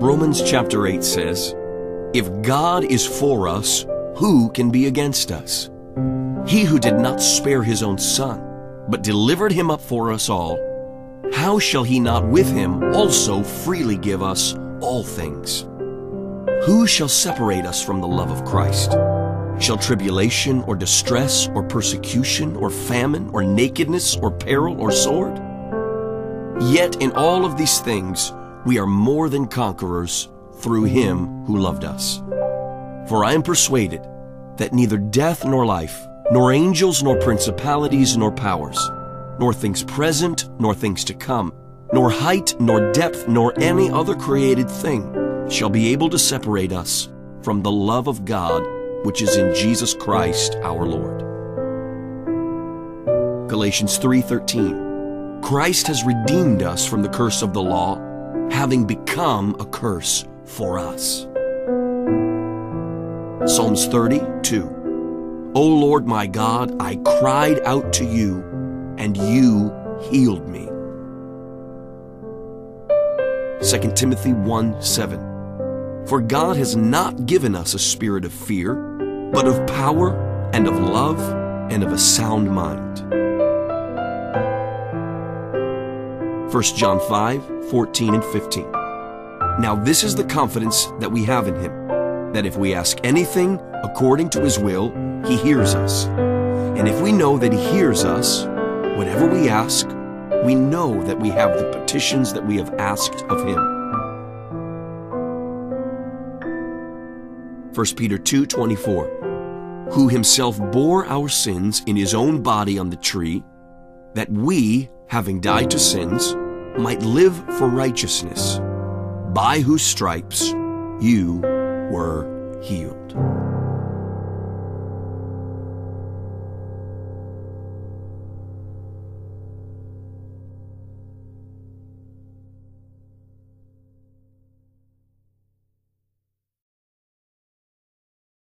Romans chapter 8 says, If God is for us, who can be against us? He who did not spare his own son, but delivered him up for us all, how shall he not with him also freely give us all things? Who shall separate us from the love of Christ? Shall tribulation or distress or persecution or famine or nakedness or peril or sword? Yet in all of these things we are more than conquerors through him who loved us. For I am persuaded that neither death nor life, nor angels nor principalities nor powers, nor things present nor things to come, nor height nor depth nor any other created thing shall be able to separate us from the love of God which is in Jesus Christ our Lord. Galatians 3:13 Christ has redeemed us from the curse of the law having become a curse for us. Psalms 32. O Lord my God, I cried out to you, and you healed me. 2 Timothy 1 7. For God has not given us a spirit of fear, but of power and of love and of a sound mind. 1 John 5, 14 and 15. Now this is the confidence that we have in him, that if we ask anything according to his will, he hears us. And if we know that he hears us, whatever we ask, we know that we have the petitions that we have asked of him. 1 Peter 2:24 Who himself bore our sins in his own body on the tree, that we, having died to sins, might live for righteousness by whose stripes you were healed.